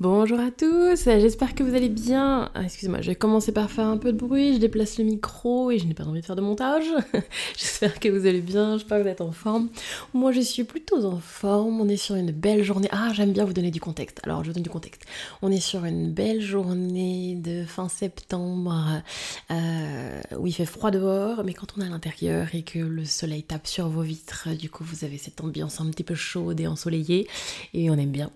Bonjour à tous, j'espère que vous allez bien. Ah, excusez-moi, je vais commencer par faire un peu de bruit, je déplace le micro et je n'ai pas envie de faire de montage. j'espère que vous allez bien, j'espère que vous êtes en forme. Moi je suis plutôt en forme, on est sur une belle journée. Ah, j'aime bien vous donner du contexte. Alors je vous donne du contexte. On est sur une belle journée de fin septembre euh, où il fait froid dehors, mais quand on est à l'intérieur et que le soleil tape sur vos vitres, du coup vous avez cette ambiance un petit peu chaude et ensoleillée et on aime bien.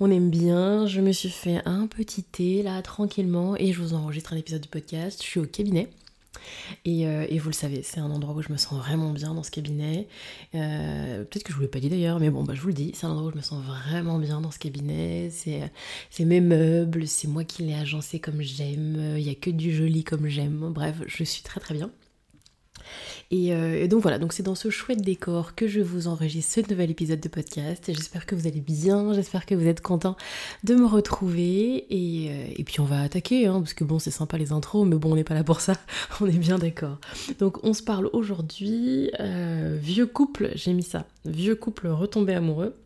On aime bien me suis fait un petit thé là tranquillement et je vous enregistre un épisode du podcast. Je suis au cabinet. Et, euh, vous le savez, c'est un endroit où je me sens vraiment bien dans ce cabinet. Euh, peut-être que je vous l'ai pas dit d'ailleurs, mais bon, bah, je vous le dis, c'est un endroit où je me sens vraiment bien dans ce cabinet. C'est mes meubles, c'est moi qui l'ai agencé comme j'aime. Il n'y a que du joli comme j'aime. Bref, je suis très très bien. Euh, et, donc voilà, donc c'est dans ce chouette décor que je vous enregistre ce nouvel épisode de podcast. J'espère que vous allez bien, j'espère que vous êtes content de me retrouver. Et, euh, puis on va attaquer, hein, parce que bon, c'est sympa les intros, mais bon, on n'est pas là pour ça, on est bien d'accord. Donc on se parle aujourd'hui, euh, vieux couple, j'ai mis ça, vieux couple retombé amoureux.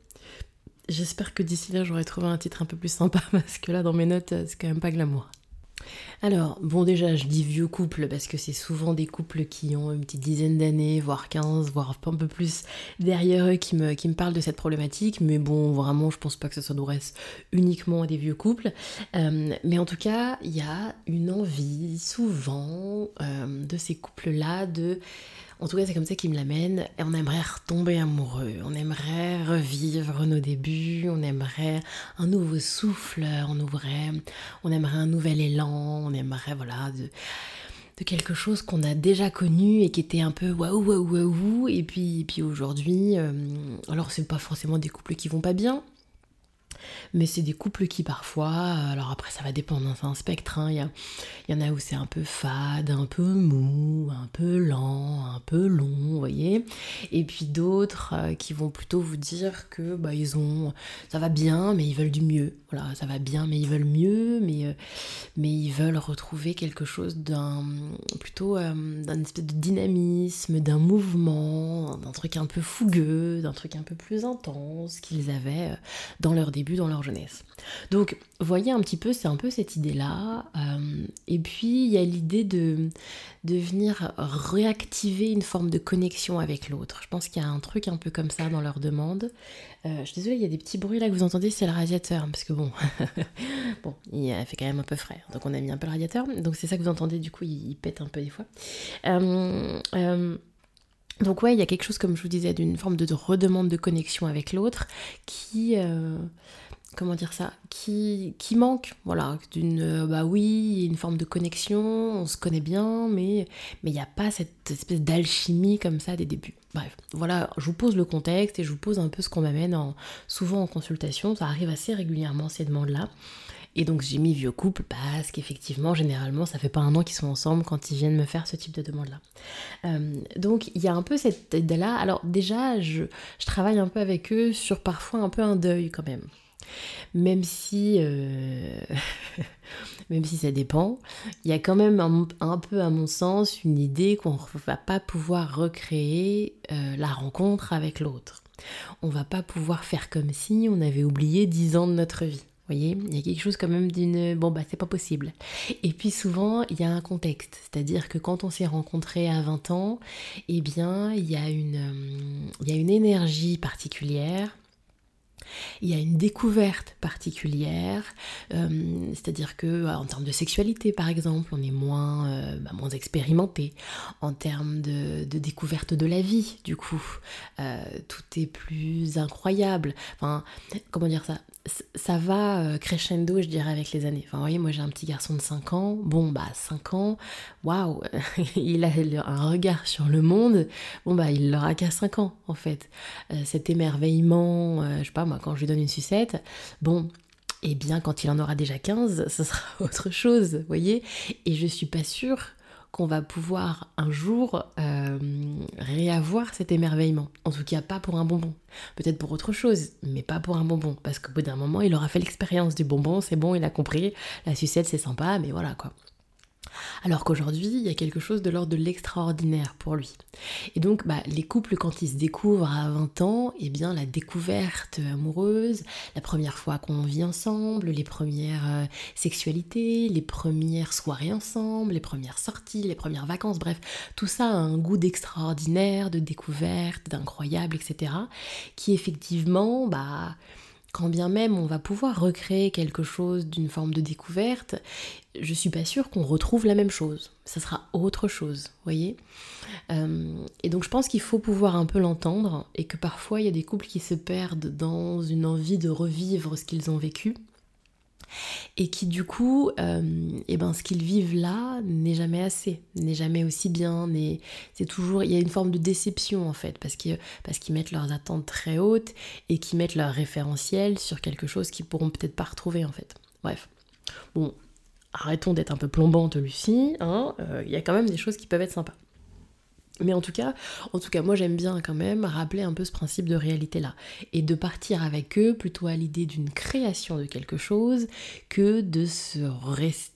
J'espère que d'ici là j'aurai trouvé un titre un peu plus sympa, parce que là dans mes notes, c'est quand même pas glamour. Alors, bon déjà, je dis vieux couple parce que c'est souvent des couples qui ont une petite dizaine d'années, voire 15, voire un peu plus derrière eux qui me, qui parlent de cette problématique. Mais bon, vraiment, je pense pas que ça s'adresse uniquement à des vieux couples. Euh, mais en tout cas, il y a une envie souvent euh, de ces couples-là de en tout cas, c'est comme ça qu'il me l'amène. Et on aimerait retomber amoureux. On aimerait revivre nos débuts. On aimerait un nouveau souffle. On ouvrait, on aimerait un nouvel élan. On aimerait, voilà, de, quelque chose qu'on a déjà connu et qui était un peu waouh, waouh, waouh. Et puis, puis aujourd'hui, euh, alors c'est pas forcément des couples qui vont pas bien mais c'est des couples qui parfois, alors après ça va dépendre, hein, c'est un spectre, hein. il y, en a où c'est un peu fade, un peu mou, un peu lent, un peu long, vous voyez, et puis d'autres euh, qui vont plutôt vous dire que bah, ils ont, ça va bien, mais ils veulent du mieux, voilà, ça va bien, mais ils veulent mieux, mais, euh, mais ils veulent retrouver quelque chose d'un, plutôt euh, d'un espèce de dynamisme, d'un mouvement, d'un truc un peu fougueux, d'un truc un peu plus intense qu'ils avaient dans leur début dans leur jeunesse. Donc, voyez un petit peu, c'est un peu cette idée-là. Euh, et puis, il y a l'idée de, venir réactiver une forme de connexion avec l'autre. Je pense qu'il y a un truc un peu comme ça dans leur demande. Euh, je suis désolée, il y a des petits bruits là que vous entendez, c'est le radiateur, parce que bon, bon, il fait quand même un peu frais, donc on a mis un peu le radiateur, donc c'est ça que vous entendez, du coup il, pète un peu des fois. Euh, donc ouais, il y a quelque chose, comme je vous disais, d'une forme de, redemande de connexion avec l'autre qui, comment dire ça, qui, qui manque, voilà, d'une, euh, bah oui, une forme de connexion, on se connaît bien, mais mais il n'y a pas cette espèce d'alchimie comme ça des débuts. Bref, voilà, je vous pose le contexte et je vous pose un peu ce qu'on m'amène en, souvent en consultation, ça arrive assez régulièrement ces demandes-là. Et donc j'ai mis vieux couple parce qu'effectivement, généralement, ça fait pas un an qu'ils sont ensemble quand ils viennent me faire ce type de demande-là. Euh, donc il y a un peu cette idée-là. Alors déjà, je, je travaille un peu avec eux sur parfois un peu un deuil quand même. Même si, euh, même si ça dépend, il y a quand même un, peu, à mon sens, une idée qu'on ne va pas pouvoir recréer euh, la rencontre avec l'autre. On va pas pouvoir faire comme si on avait oublié 10 ans de notre vie. Il y a quelque chose quand même d'une bon bah c'est pas possible. Et puis souvent il y a un contexte, c'est-à-dire que quand on s'est rencontré à 20 ans, eh bien il y a une euh, y a une énergie particulière il y a une découverte particulière, euh, c'est-à-dire que euh, en termes de sexualité par exemple, on est moins, euh, bah, moins expérimenté. En termes de, découverte de la vie, du coup, tout est plus incroyable. Enfin, comment dire ça? Ça va euh, crescendo, je dirais, avec les années. Enfin, voyez, moi j'ai un petit garçon de 5 ans. Bon, bah, 5 ans, waouh, il a un regard sur le monde. Bon, bah, il l'aura qu'à 5 ans, en fait. Euh, cet émerveillement, euh, je sais pas, moi, quand je lui donne une sucette, bon, eh bien, quand il en aura déjà 15, ce sera autre chose, vous voyez. Et je suis pas sûre qu'on va pouvoir un jour réavoir cet émerveillement. En tout cas, pas pour un bonbon. Peut-être pour autre chose, mais pas pour un bonbon. Parce qu'au bout d'un moment, il aura fait l'expérience du bonbon, c'est bon, il a compris. La sucette, c'est sympa, mais voilà quoi. Alors qu'aujourd'hui, il y a quelque chose de l'ordre de l'extraordinaire pour lui. Et donc, bah, les couples, quand ils se découvrent à 20 ans, eh bien, la découverte amoureuse, la première fois qu'on vit ensemble, les premières euh, sexualités, les premières soirées ensemble, les premières sorties, les premières vacances, bref, tout ça a un goût d'extraordinaire, de découverte, d'incroyable, etc. qui effectivement, bah, quand bien même on va pouvoir recréer quelque chose d'une forme de découverte, je suis pas sûre qu'on retrouve la même chose. Ça sera autre chose, voyez euh, Et donc je pense qu'il faut pouvoir un peu l'entendre et que parfois il y a des couples qui se perdent dans une envie de revivre ce qu'ils ont vécu et qui du coup, euh, eh ben, ce qu'ils vivent là n'est jamais assez, n'est jamais aussi bien, c'est toujours, il y a une forme de déception en fait, parce qu'ils parce mettent leurs attentes très hautes et qu'ils mettent leur référentiel sur quelque chose qu'ils pourront peut-être pas retrouver en fait. Bref, bon, arrêtons d'être un peu plombantes Lucie, hein, euh, il y a quand même des choses qui peuvent être sympas. Mais en tout cas, en tout cas, moi j'aime bien quand même rappeler un peu ce principe de réalité là et de partir avec eux plutôt à l'idée d'une création de quelque chose que de se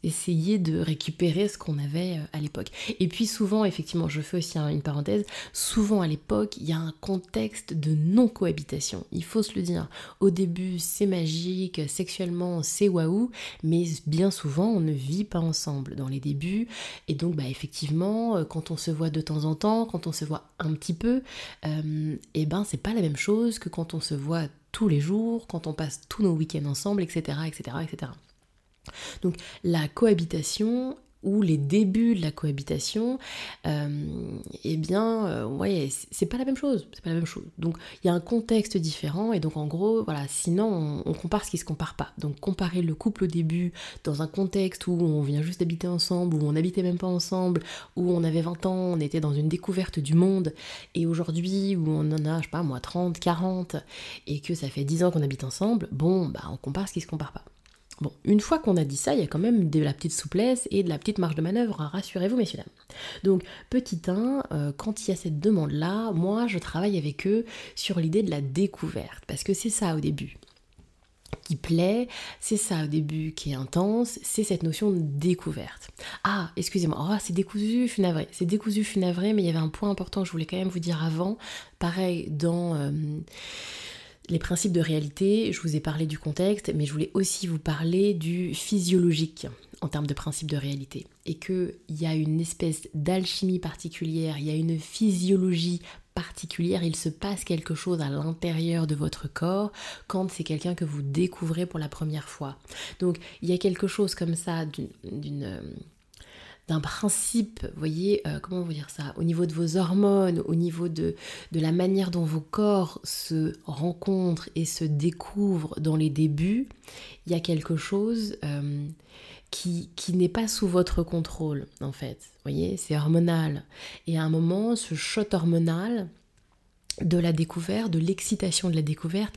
essayer de récupérer ce qu'on avait euh, à l'époque. Et puis souvent, effectivement, je fais aussi une parenthèse, souvent à l'époque, il y a un contexte de non-cohabitation. Il faut se le dire. Au début, c'est magique, sexuellement, c'est waouh, mais bien souvent, on ne vit pas ensemble dans les débuts. Et donc, bah, effectivement, euh, quand on se voit de temps en temps, quand on se voit un petit peu, euh, et ben c'est pas la même chose que quand on se voit tous les jours, quand on passe tous nos week-ends ensemble, etc., etc., etc. Donc la cohabitation ou les débuts de la cohabitation, euh, eh bien, euh, ouais, c'est pas la même chose. C'est pas la même chose. Donc, il y a un contexte différent, et donc en gros, voilà, sinon on, compare ce qui se compare pas. Donc, comparer le couple au début dans un contexte où on vient juste d'habiter ensemble, où on n'habitait même pas ensemble, où on avait 20 ans, on était dans une découverte du monde, et aujourd'hui où on en a, je sais pas moi, 30, 40, et que ça fait 10 ans qu'on habite ensemble, bon, bah on compare ce qui se compare pas. Bon, une fois qu'on a dit ça, il y a quand même de la petite souplesse et de la petite marge de manœuvre, hein, rassurez-vous messieurs dames. Donc, petit 1, euh, quand il y a cette demande-là, moi je travaille avec eux sur l'idée de la découverte, parce que c'est ça au début qui plaît, c'est ça au début qui est intense, c'est cette notion de découverte. Ah, excusez-moi, oh, c'est décousu, je C'est décousu, je mais il y avait un point important que je voulais quand même vous dire avant. Pareil, dans... Euh, les principes de réalité, je vous ai parlé du contexte, mais je voulais aussi vous parler du physiologique en termes de principes de réalité. Et qu'il y a une espèce d'alchimie particulière, il y a une physiologie particulière, il se passe quelque chose à l'intérieur de votre corps quand c'est quelqu'un que vous découvrez pour la première fois. Donc il y a quelque chose comme ça d'une euh, d'un principe, vous voyez, euh, comment vous dire ça, au niveau de vos hormones, au niveau de, de la manière dont vos corps se rencontrent et se découvrent dans les débuts, il y a quelque chose euh, qui, qui n'est pas sous votre contrôle, en fait. Vous voyez, c'est hormonal. Et à un moment, ce shot hormonal de la découverte, de l'excitation de la découverte,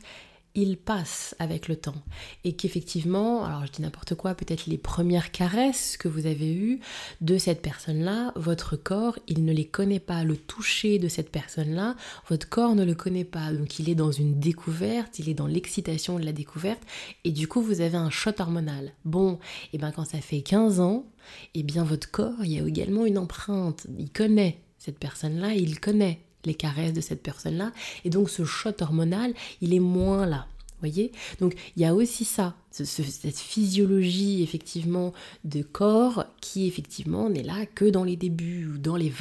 il passe avec le temps. Et qu'effectivement, alors je dis n'importe quoi, peut-être les premières caresses que vous avez eues de cette personne-là, votre corps, il ne les connaît pas. Le toucher de cette personne-là, votre corps ne le connaît pas. Donc il est dans une découverte, il est dans l'excitation de la découverte, et du coup vous avez un shot hormonal. Bon, et bien quand ça fait 15 ans, et bien votre corps, il y a également une empreinte. Il connaît cette personne-là, il connaît les caresses de cette personne-là. Et donc ce shot hormonal, il est moins là. Voyez Donc il y a aussi ça, cette physiologie effectivement de corps qui effectivement n'est là que dans les débuts ou dans les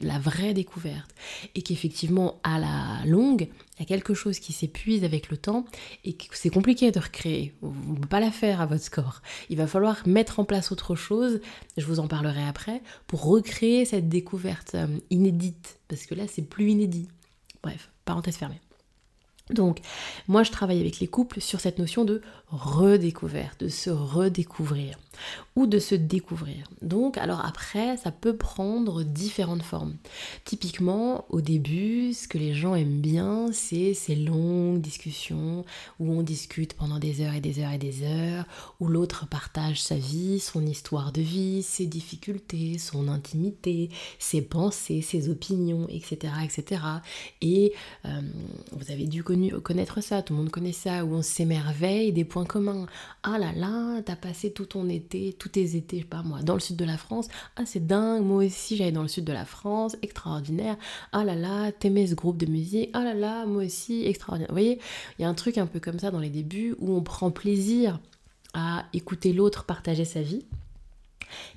la vraie découverte. Et qu'effectivement à la longue, il y a quelque chose qui s'épuise avec le temps et c'est compliqué de recréer. Vous ne pouvez pas la faire à votre corps. Il va falloir mettre en place autre chose, je vous en parlerai après, pour recréer cette découverte euh, inédite. Parce que là c'est plus inédit. Bref, parenthèse fermée. Donc, moi, je travaille avec les couples sur cette notion de redécouverte, de se redécouvrir ou de se découvrir. Donc, alors après, ça peut prendre différentes formes. Typiquement, au début, ce que les gens aiment bien, c'est ces longues discussions où on discute pendant des heures et des heures et des heures, où l'autre partage sa vie, son histoire de vie, ses difficultés, son intimité, ses pensées, ses opinions, etc. etc. Et euh, vous avez dû connaître ça, tout le monde connaît ça, où on s'émerveille des points communs. Ah là là, t'as passé tout ton été, tous tes étés, je sais pas moi, dans le sud de la France. Ah c'est dingue, moi aussi j'allais dans le sud de la France, extraordinaire. Ah là là, t'aimais ce groupe de musique. Ah là là, moi aussi, extraordinaire. Vous voyez, il y a un truc un peu comme ça dans les débuts où on prend plaisir à écouter l'autre partager sa vie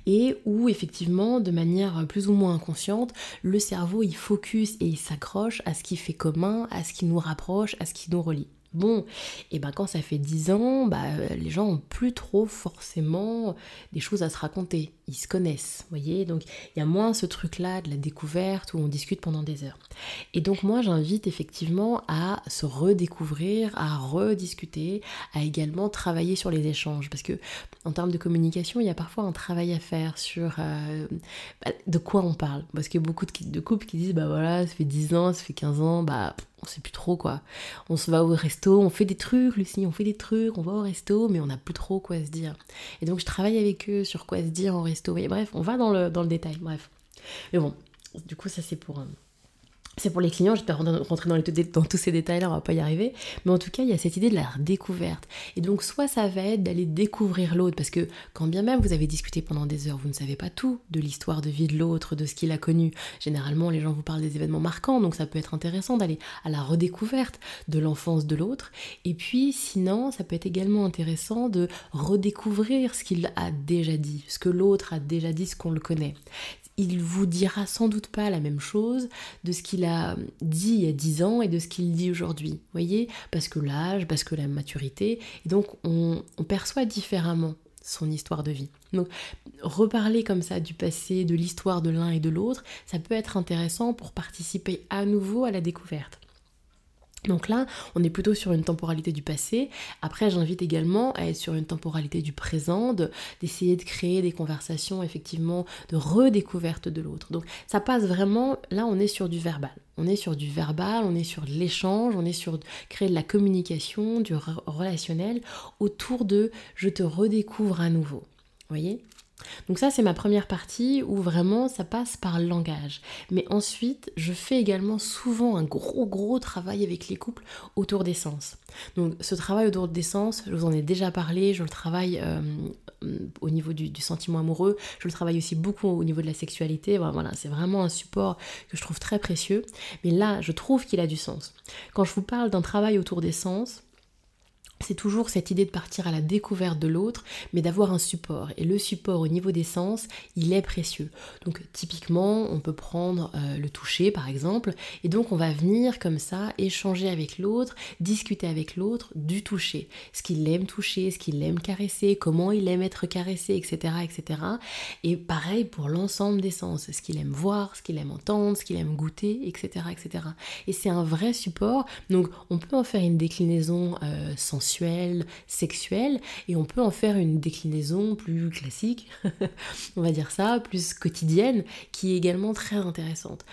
et où effectivement de manière plus ou moins inconsciente le cerveau il focus et il s'accroche à ce qui fait commun, à ce qui nous rapproche, à ce qui nous relie. Bon, et ben quand ça fait 10 ans, bah, les gens ont plus trop forcément des choses à se raconter. Ils se connaissent, vous voyez Donc il y a moins ce truc-là de la découverte où on discute pendant des heures. Et donc moi j'invite effectivement à se redécouvrir, à rediscuter, à également travailler sur les échanges. Parce que en termes de communication, il y a parfois un travail à faire sur euh, bah, de quoi on parle. Parce qu'il y a beaucoup de, de couples qui disent bah voilà, ça fait 10 ans, ça fait 15 ans, bah on sait plus trop quoi. On se va au resto, on fait des trucs, Lucie, on fait des trucs, on va au resto, mais on n'a plus trop quoi se dire. Et donc je travaille avec eux sur quoi se dire en resto. Et bref, on va dans le, dans le détail, bref. Mais bon, du coup ça c'est pour... c'est pour les clients, j'espère rentrer dans, dans, tous ces détails-là, on va pas y arriver. Mais en tout cas, il y a cette idée de la découverte. Et donc, soit ça va être d'aller découvrir l'autre, parce que quand bien même vous avez discuté pendant des heures, vous ne savez pas tout de l'histoire de vie de l'autre, de ce qu'il a connu. Généralement, les gens vous parlent des événements marquants, donc ça peut être intéressant d'aller à la redécouverte de l'enfance de l'autre. Et puis, sinon, ça peut être également intéressant de redécouvrir ce qu'il a déjà dit, ce que l'autre a déjà dit, ce qu'on le connaît il vous dira sans doute pas la même chose de ce qu'il a dit il y a 10 ans et de ce qu'il dit aujourd'hui. voyez Parce que l'âge, parce que la maturité, et donc on, on perçoit différemment son histoire de vie. Donc reparler comme ça du passé, de l'histoire de l'un et de l'autre, ça peut être intéressant pour participer à nouveau à la découverte. Donc là, on est plutôt sur une temporalité du passé. Après, j'invite également à être sur une temporalité du présent, d'essayer de, créer des conversations, effectivement, de redécouverte de l'autre. Donc ça passe vraiment, là, on est sur du verbal. On est sur du verbal, on est sur l'échange, on est sur créer de la communication, du relationnel autour de je te redécouvre à nouveau. Vous voyez? Donc ça, c'est ma première partie où vraiment ça passe par le langage. Mais ensuite, je fais également souvent un gros gros travail avec les couples autour des sens. Donc ce travail autour des sens, je vous en ai déjà parlé, je le travaille euh, au niveau du, sentiment amoureux, je le travaille aussi beaucoup au niveau de la sexualité. Voilà, c'est vraiment un support que je trouve très précieux. Mais là, je trouve qu'il a du sens. Quand je vous parle d'un travail autour des sens, c'est toujours cette idée de partir à la découverte de l'autre, mais d'avoir un support. Et le support au niveau des sens, il est précieux. Donc typiquement, on peut prendre euh, le toucher par exemple, et donc on va venir comme ça échanger avec l'autre, discuter avec l'autre du toucher. Ce qu'il aime toucher, ce qu'il aime caresser, comment il aime être caressé, etc. etc. Et pareil pour l'ensemble des sens, ce qu'il aime voir, ce qu'il aime entendre, ce qu'il aime goûter, etc. etc. Et c'est un vrai support, donc on peut en faire une déclinaison euh, sensuelle sexuelle, et on peut en faire une déclinaison plus classique, on va dire ça, plus quotidienne, qui est également très intéressante.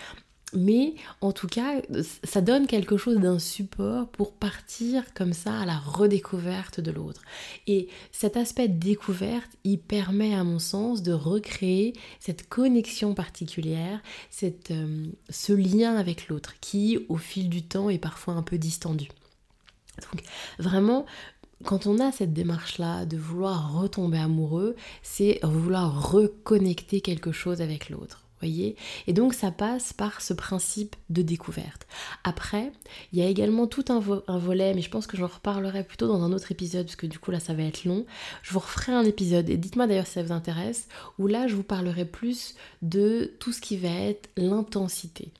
Mais en tout cas, ça donne quelque chose d'un support pour partir comme ça à la redécouverte de l'autre. Et cet aspect de découverte, il permet à mon sens de recréer cette connexion particulière, cette, euh, ce lien avec l'autre qui, au fil du temps, est parfois un peu distendu. Donc vraiment, quand on a cette démarche-là de vouloir retomber amoureux, c'est vouloir reconnecter quelque chose avec l'autre. Voyez? Et donc ça passe par ce principe de découverte. Après, il y a également tout un, volet, mais je pense que j'en reparlerai plutôt dans un autre épisode, parce que du coup là ça va être long. Je vous referai un épisode, et dites-moi d'ailleurs si ça vous intéresse, où là je vous parlerai plus de tout ce qui va être l'intensité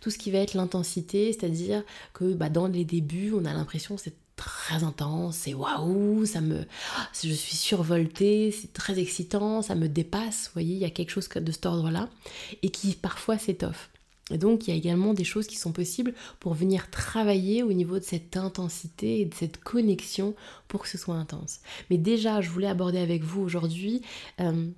Tout ce qui va être l'intensité, c'est-à-dire que bah, dans les débuts, on a l'impression que c'est très intense, c'est waouh, ça me, je suis survoltée, c'est très excitant, ça me dépasse, vous voyez, il y a quelque chose de cet ordre-là, et qui parfois s'étoffe. Et donc, il y a également des choses qui sont possibles pour venir travailler au niveau de cette intensité et de cette connexion pour que ce soit intense. Mais déjà, je voulais aborder avec vous aujourd'hui euh,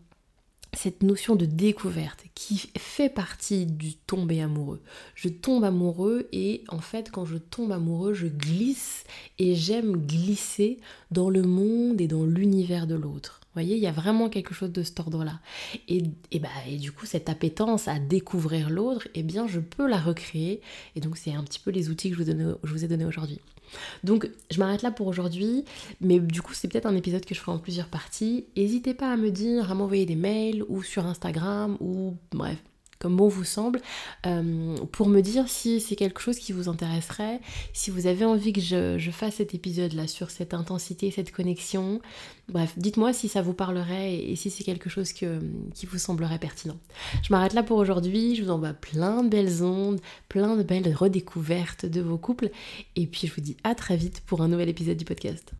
cette notion de découverte qui fait partie du tomber amoureux. Je tombe amoureux et en fait quand je tombe amoureux je glisse et j'aime glisser dans le monde et dans l'univers de l'autre. Vous voyez, il y a vraiment quelque chose de cet ordre-là. Et, et, bah, et du coup, cette appétence à découvrir l'autre, eh bien, je peux la recréer. Et donc, c'est un petit peu les outils que je vous, je vous ai donnés aujourd'hui. Donc je m'arrête là pour aujourd'hui, mais du coup c'est peut-être un épisode que je ferai en plusieurs parties. N'hésitez pas à me dire, à m'envoyer des mails ou sur Instagram ou bref, comme vous semble, euh, pour me dire si c'est quelque chose qui vous intéresserait, si vous avez envie que je, fasse cet épisode-là sur cette intensité, cette connexion. Bref, dites-moi si ça vous parlerait et, si c'est quelque chose qui vous semblerait pertinent. Je m'arrête là pour aujourd'hui, je vous envoie plein de belles ondes, plein de belles redécouvertes de vos couples, et puis je vous dis à très vite pour un nouvel épisode du podcast.